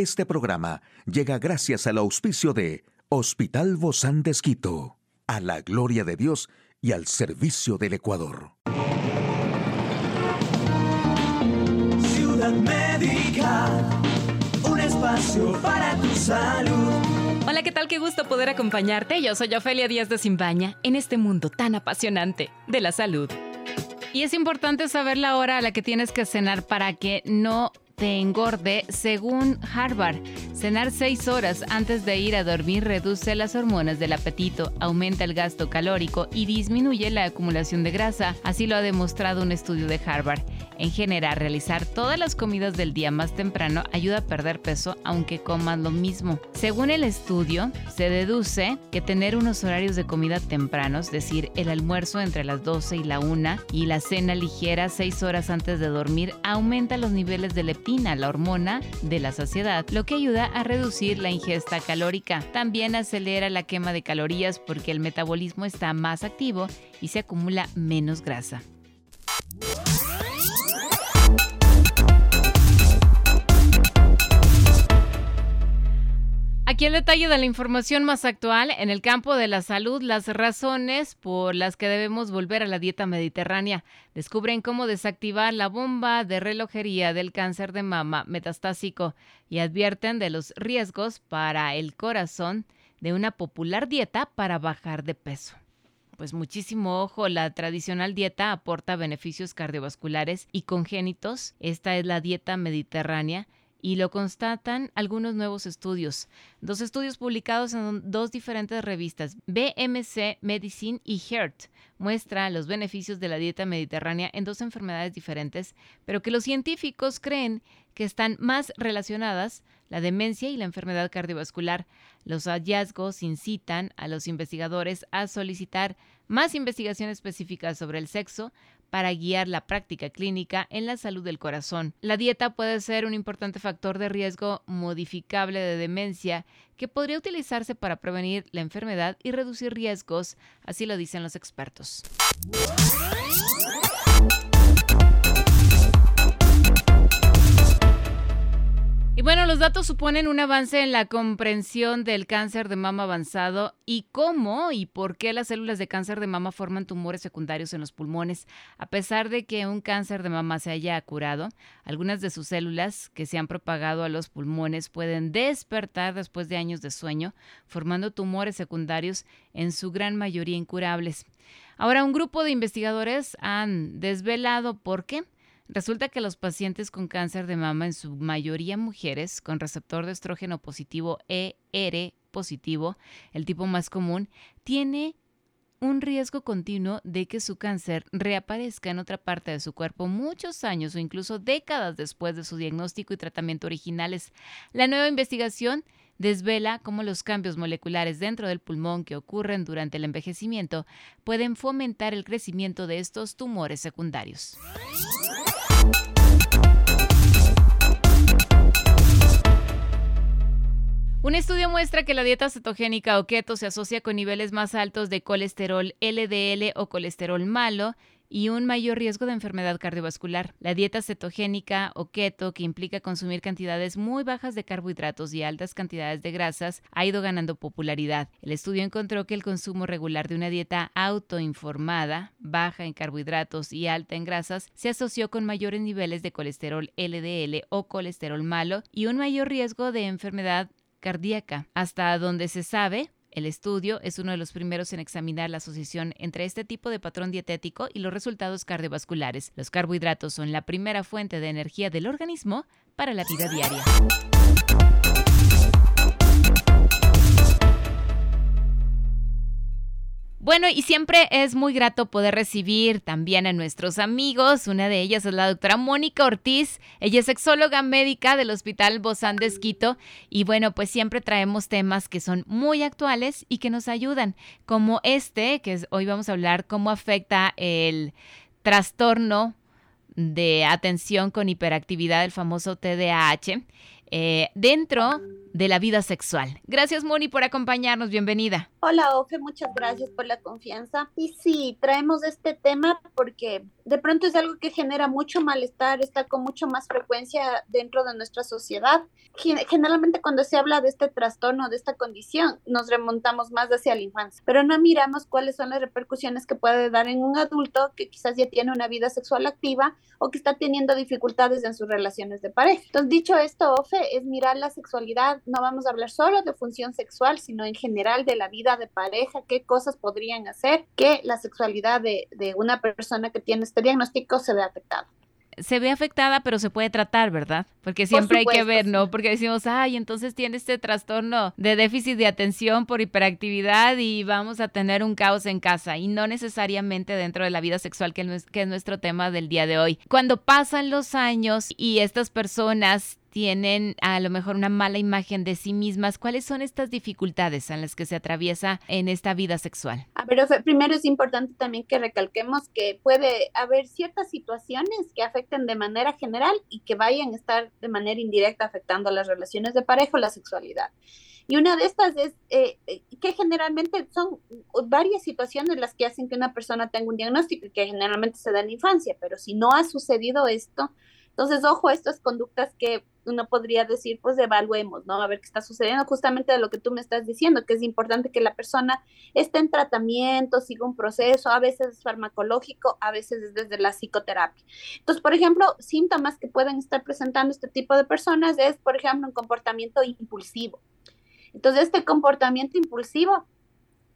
Este programa llega gracias al auspicio de Hospital Bozán de Esquito, a la gloria de Dios y al servicio del Ecuador. Ciudad Médica, un espacio para tu salud. Hola, ¿qué tal? Qué gusto poder acompañarte. Yo soy Ofelia Díaz de Simbaña en este mundo tan apasionante de la salud. Y es importante saber la hora a la que tienes que cenar para que no te engorde, según Harvard. Cenar seis horas antes de ir a dormir reduce las hormonas del apetito, aumenta el gasto calórico y disminuye la acumulación de grasa, así lo ha demostrado un estudio de Harvard. En general, realizar todas las comidas del día más temprano ayuda a perder peso aunque coman lo mismo. Según el estudio, se deduce que tener unos horarios de comida tempranos, es decir, el almuerzo entre las 12 y la 1 y la cena ligera 6 horas antes de dormir, aumenta los niveles de leptina, la hormona de la saciedad, lo que ayuda a reducir la ingesta calórica. También acelera la quema de calorías porque el metabolismo está más activo y se acumula menos grasa. Aquí el detalle de la información más actual en el campo de la salud, las razones por las que debemos volver a la dieta mediterránea. Descubren cómo desactivar la bomba de relojería del cáncer de mama metastásico y advierten de los riesgos para el corazón de una popular dieta para bajar de peso. Pues muchísimo ojo, la tradicional dieta aporta beneficios cardiovasculares y congénitos. Esta es la dieta mediterránea y lo constatan algunos nuevos estudios. Dos estudios publicados en dos diferentes revistas, BMC Medicine y Heart, muestran los beneficios de la dieta mediterránea en dos enfermedades diferentes, pero que los científicos creen que están más relacionadas, la demencia y la enfermedad cardiovascular. Los hallazgos incitan a los investigadores a solicitar más investigación específica sobre el sexo para guiar la práctica clínica en la salud del corazón. La dieta puede ser un importante factor de riesgo modificable de demencia que podría utilizarse para prevenir la enfermedad y reducir riesgos, así lo dicen los expertos. Y bueno, los datos suponen un avance en la comprensión del cáncer de mama avanzado y cómo y por qué las células de cáncer de mama forman tumores secundarios en los pulmones. A pesar de que un cáncer de mama se haya curado, algunas de sus células que se han propagado a los pulmones pueden despertar después de años de sueño, formando tumores secundarios en su gran mayoría incurables. Ahora, un grupo de investigadores han desvelado por qué Resulta que los pacientes con cáncer de mama, en su mayoría mujeres con receptor de estrógeno positivo ER positivo, el tipo más común, tiene un riesgo continuo de que su cáncer reaparezca en otra parte de su cuerpo muchos años o incluso décadas después de su diagnóstico y tratamiento originales. La nueva investigación desvela cómo los cambios moleculares dentro del pulmón que ocurren durante el envejecimiento pueden fomentar el crecimiento de estos tumores secundarios. Un estudio muestra que la dieta cetogénica o keto se asocia con niveles más altos de colesterol LDL o colesterol malo y un mayor riesgo de enfermedad cardiovascular. La dieta cetogénica o keto, que implica consumir cantidades muy bajas de carbohidratos y altas cantidades de grasas, ha ido ganando popularidad. El estudio encontró que el consumo regular de una dieta autoinformada, baja en carbohidratos y alta en grasas, se asoció con mayores niveles de colesterol LDL o colesterol malo y un mayor riesgo de enfermedad cardíaca. Hasta donde se sabe, el estudio es uno de los primeros en examinar la asociación entre este tipo de patrón dietético y los resultados cardiovasculares. Los carbohidratos son la primera fuente de energía del organismo para la vida diaria. Bueno, y siempre es muy grato poder recibir también a nuestros amigos. Una de ellas es la doctora Mónica Ortiz. Ella es sexóloga médica del Hospital Bozán de Esquito. Y bueno, pues siempre traemos temas que son muy actuales y que nos ayudan, como este, que hoy vamos a hablar cómo afecta el trastorno de atención con hiperactividad, el famoso TDAH. Eh, dentro de la vida sexual. Gracias, Moni, por acompañarnos. Bienvenida. Hola, Ofe, muchas gracias por la confianza. Y sí, traemos este tema porque de pronto es algo que genera mucho malestar, está con mucho más frecuencia dentro de nuestra sociedad. Generalmente cuando se habla de este trastorno, de esta condición, nos remontamos más hacia la infancia, pero no miramos cuáles son las repercusiones que puede dar en un adulto que quizás ya tiene una vida sexual activa o que está teniendo dificultades en sus relaciones de pareja. Entonces, dicho esto, Ofe, es mirar la sexualidad, no vamos a hablar solo de función sexual, sino en general de la vida de pareja, qué cosas podrían hacer que la sexualidad de, de una persona que tiene este diagnóstico se ve afectado se ve afectada, pero se puede tratar, ¿verdad? Porque siempre hay que ver, ¿no? Porque decimos, ay, entonces tiene este trastorno de déficit de atención por hiperactividad y vamos a tener un caos en casa y no necesariamente dentro de la vida sexual, que es nuestro tema del día de hoy. Cuando pasan los años y estas personas tienen a lo mejor una mala imagen de sí mismas. ¿Cuáles son estas dificultades en las que se atraviesa en esta vida sexual? A ver, primero es importante también que recalquemos que puede haber ciertas situaciones que afecten de manera general y que vayan a estar de manera indirecta afectando las relaciones de pareja o la sexualidad. Y una de estas es eh, eh, que generalmente son varias situaciones las que hacen que una persona tenga un diagnóstico y que generalmente se da en la infancia, pero si no ha sucedido esto, entonces, ojo, estas conductas que uno podría decir, pues evaluemos, ¿no? A ver qué está sucediendo, justamente de lo que tú me estás diciendo, que es importante que la persona esté en tratamiento, siga un proceso, a veces es farmacológico, a veces es desde la psicoterapia. Entonces, por ejemplo, síntomas que pueden estar presentando este tipo de personas es, por ejemplo, un comportamiento impulsivo. Entonces, este comportamiento impulsivo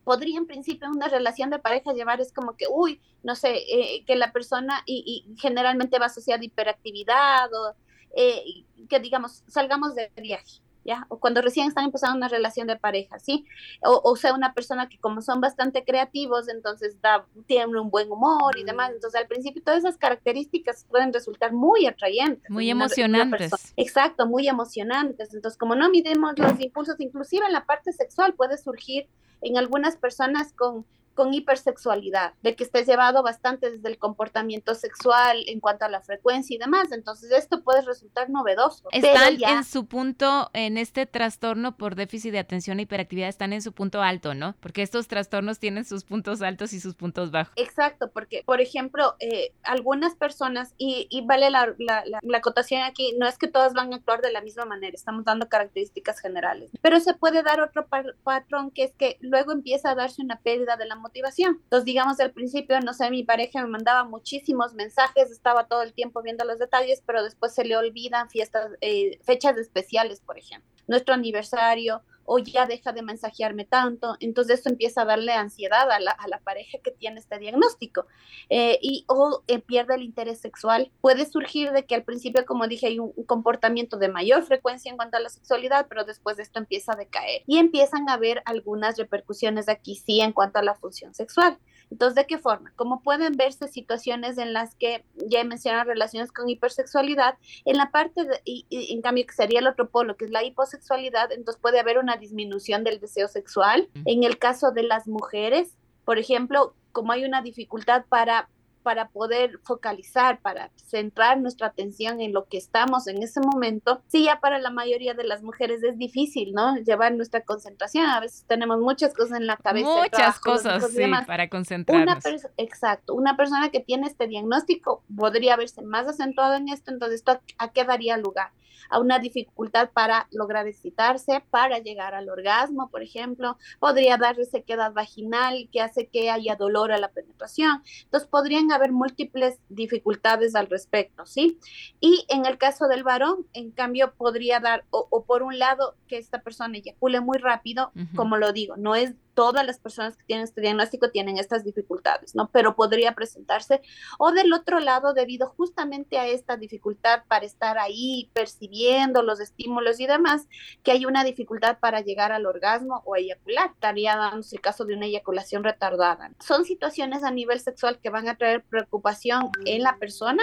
podría en principio una relación de pareja llevar es como que, uy, no sé, eh, que la persona y, y, generalmente va asociada a hiperactividad o eh, que digamos, salgamos de viaje. ¿Ya? O cuando recién están empezando una relación de pareja, ¿sí? O, o, sea, una persona que como son bastante creativos, entonces da, tienen un buen humor y demás. Entonces, al principio, todas esas características pueden resultar muy atrayentes. Muy emocionantes. Exacto, muy emocionantes. Entonces, como no midemos los impulsos, inclusive en la parte sexual puede surgir en algunas personas con con hipersexualidad, de que esté llevado bastante desde el comportamiento sexual en cuanto a la frecuencia y demás. Entonces, esto puede resultar novedoso. Están en su punto, en este trastorno por déficit de atención e hiperactividad, están en su punto alto, ¿no? Porque estos trastornos tienen sus puntos altos y sus puntos bajos. Exacto, porque, por ejemplo, eh, algunas personas, y, vale la, la, la, acotación aquí, no es que todas van a actuar de la misma manera, estamos dando características generales, pero se puede dar otro patrón que es que luego empieza a darse una pérdida de la motivación. Entonces, digamos, al principio, no sé, mi pareja me mandaba muchísimos mensajes, estaba todo el tiempo viendo los detalles, pero después se le olvidan fiestas, eh, fechas especiales, por ejemplo, nuestro aniversario o ya deja de mensajearme tanto, entonces esto empieza a darle ansiedad a la, a la pareja que tiene este diagnóstico eh, y o eh, pierde el interés sexual. Puede surgir de que al principio, como dije, hay un, un, comportamiento de mayor frecuencia en cuanto a la sexualidad, pero después de esto empieza a decaer y empiezan a haber algunas repercusiones aquí sí en cuanto a la función sexual. Entonces, ¿de qué forma? Como pueden verse situaciones en las que ya he mencionado relaciones con hipersexualidad, en la parte, de, y, y, en cambio, que sería el otro polo, que es la hiposexualidad, entonces puede haber una disminución del deseo sexual. En el caso de las mujeres, por ejemplo, como hay una dificultad para para poder focalizar, para centrar nuestra atención en lo que estamos en ese momento, sí, ya para la mayoría de las mujeres es difícil, ¿no? Llevar nuestra concentración. A veces tenemos muchas cosas en la cabeza. Muchas trabajo, cosas, sí, para concentrarnos. Una exacto. Una persona que tiene este diagnóstico podría verse más acentuado en esto, entonces, ¿esto a qué daría lugar? a una dificultad para lograr excitarse, para llegar al orgasmo, por ejemplo, podría darle sequedad vaginal que hace que haya dolor a la penetración. Entonces, podrían haber múltiples dificultades al respecto, ¿sí? Y en el caso del varón, en cambio, podría dar, o, o por un lado, que esta persona eyacule muy rápido, uh -huh. como lo digo, no es todas las personas que tienen este diagnóstico tienen estas dificultades, ¿no? Pero podría presentarse. O del otro lado, debido justamente a esta dificultad para estar ahí percibiendo los estímulos y demás, que hay una dificultad para llegar al orgasmo o eyacular. Estaría dándose el caso de una eyaculación retardada. Son situaciones a nivel sexual que van a traer preocupación en la persona,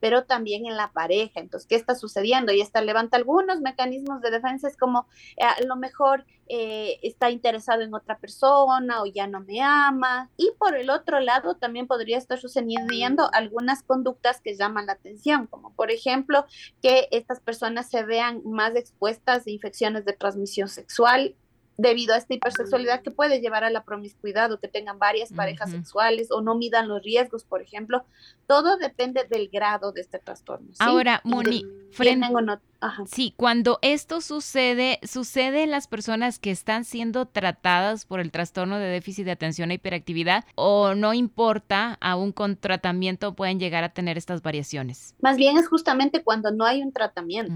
pero también en la pareja. Entonces, ¿qué está sucediendo? Y esta levanta algunos mecanismos de defensa, es como eh, a lo mejor eh, está interesado en otra persona o ya no me ama. Y por el otro lado, también podría estar sucediendo algunas conductas que llaman la atención, como por ejemplo que estas personas se vean más expuestas a infecciones de transmisión sexual debido a esta hipersexualidad que puede llevar a la promiscuidad o que tengan varias parejas sexuales o no midan los riesgos, por ejemplo. Todo depende del grado de este trastorno. Ahora, Moni, frente, sí, cuando esto sucede, sucede en las personas que están siendo tratadas por el trastorno de déficit de atención e hiperactividad o no importa, aún con tratamiento pueden llegar a tener estas variaciones. Más bien es justamente cuando no hay un tratamiento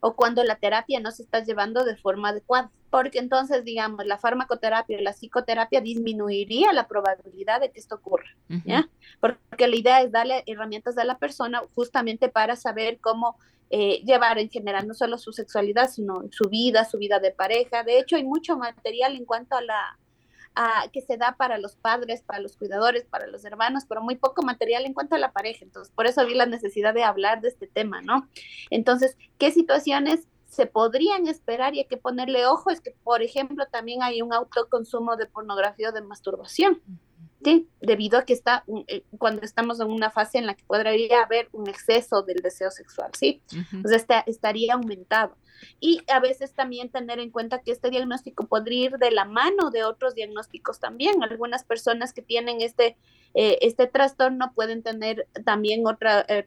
o cuando la terapia no se está llevando de forma adecuada porque entonces, digamos, la farmacoterapia o la psicoterapia disminuiría la probabilidad de que esto ocurra, ¿ya? Porque la idea es darle herramientas a la persona justamente para saber cómo eh, llevar en general no solo su sexualidad, sino su vida, su vida de pareja. De hecho, hay mucho material en cuanto a la que se da para los padres, para los cuidadores, para los hermanos, pero muy poco material en cuanto a la pareja. Entonces, por eso vi la necesidad de hablar de este tema, ¿no? Entonces, ¿qué situaciones se podrían esperar y hay que ponerle ojo es que, por ejemplo, también hay un autoconsumo de pornografía o de masturbación, ¿sí? Debido a que está, eh, cuando estamos en una fase en la que podría haber un exceso del deseo sexual, ¿sí? Entonces estaría aumentado. Y a veces también tener en cuenta que este diagnóstico podría ir de la mano de otros diagnósticos también. Algunas personas que tienen este, eh, este trastorno pueden tener también otra, eh,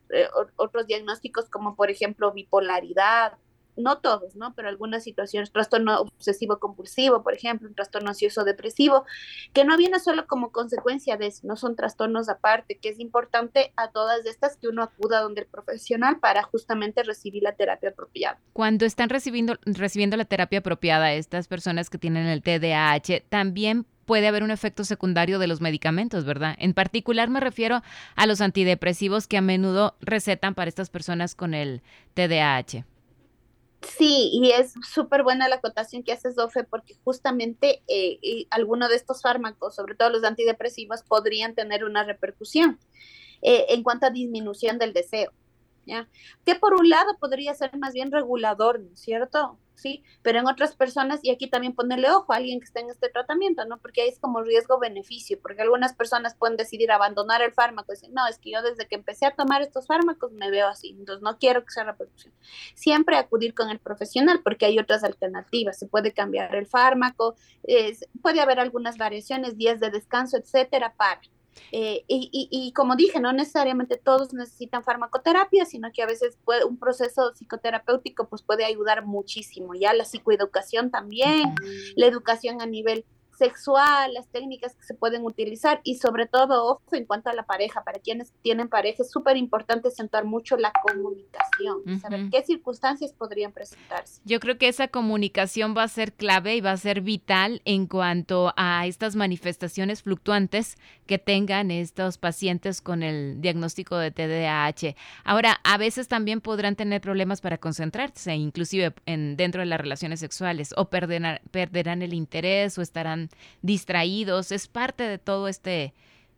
otros diagnósticos como por ejemplo bipolaridad, no todos, ¿no? Pero algunas situaciones, trastorno obsesivo compulsivo, por ejemplo, un trastorno ansioso depresivo, que no viene solo como consecuencia de eso, no son trastornos aparte, que es importante a todas estas que uno acuda donde el profesional para justamente recibir la terapia apropiada. Cuando están recibiendo, recibiendo la terapia apropiada, estas personas que tienen el TDAH, también puede haber un efecto secundario de los medicamentos, ¿verdad? En particular me refiero a los antidepresivos que a menudo recetan para estas personas con el TDAH. Sí, y es súper buena la acotación que haces, Dofe, porque justamente eh, algunos de estos fármacos, sobre todo los antidepresivos, podrían tener una repercusión eh, en cuanto a disminución del deseo. ¿ya? Que por un lado podría ser más bien regulador, ¿no es cierto? Sí, pero en otras personas, y aquí también ponerle ojo a alguien que esté en este tratamiento, ¿no? Porque ahí es como riesgo-beneficio, porque algunas personas pueden decidir abandonar el fármaco y decir, no, es que yo desde que empecé a tomar estos fármacos me veo así, entonces no quiero que sea repercusión. Siempre acudir con el profesional, porque hay otras alternativas, se puede cambiar el fármaco, puede haber algunas variaciones, días de descanso, etcétera, para eh, y, como dije, no necesariamente todos necesitan farmacoterapia, sino que a veces puede, un proceso psicoterapéutico pues puede ayudar muchísimo. Ya la psicoeducación también, la educación a nivel sexual, las técnicas que se pueden utilizar y sobre todo, ojo, en cuanto a la pareja, para quienes tienen pareja es súper importante centrar mucho la comunicación, saber qué circunstancias podrían presentarse. Yo creo que esa comunicación va a ser clave y va a ser vital en cuanto a estas manifestaciones fluctuantes que tengan estos pacientes con el diagnóstico de TDAH. Ahora, a veces también podrán tener problemas para concentrarse, inclusive en, dentro de las relaciones sexuales, o perderán, perderán el interés o estarán distraídos, es parte de todo este,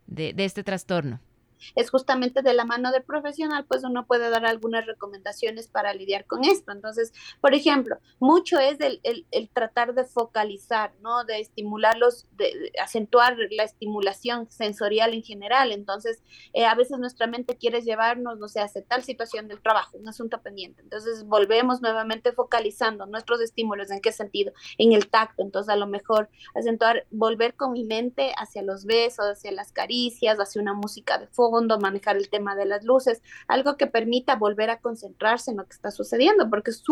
de este trastorno es justamente de la mano del profesional, pues uno puede dar algunas recomendaciones para lidiar con esto. Entonces, por ejemplo, mucho es el, el, tratar de focalizar, ¿no? De estimularlos, de, acentuar la estimulación sensorial en general. Entonces, eh, a veces nuestra mente quiere llevarnos, no sé, hace tal situación del trabajo, un asunto pendiente. Entonces, volvemos nuevamente focalizando nuestros estímulos. ¿En qué sentido? En el tacto. Entonces, a lo mejor acentuar, volver con mi mente hacia los besos, hacia las caricias, hacia una música de fondo manejar el tema de las luces, algo que permita volver a concentrarse en lo que está sucediendo, porque es,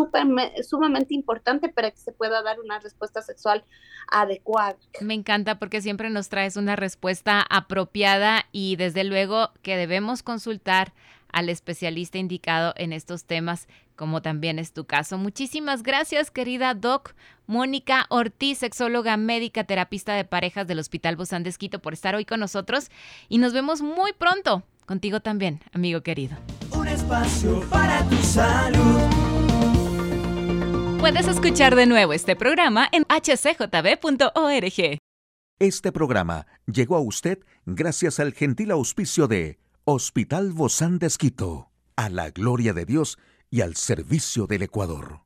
sumamente importante para que se pueda dar una respuesta sexual adecuada. Me encanta porque siempre nos traes una respuesta apropiada y desde luego que debemos consultar al especialista indicado en estos temas, como también es tu caso. Muchísimas gracias, querida Doc Mónica Ortiz, sexóloga médica, terapista de parejas del Hospital Bozán de Esquito, por estar hoy con nosotros y nos vemos muy pronto. Contigo también, amigo querido. Un espacio para tu salud. Puedes escuchar de nuevo este programa en hcjb.org. Este programa llegó a usted gracias al gentil auspicio de Hospital Bozán de Esquito, a la gloria de Dios y al servicio del Ecuador.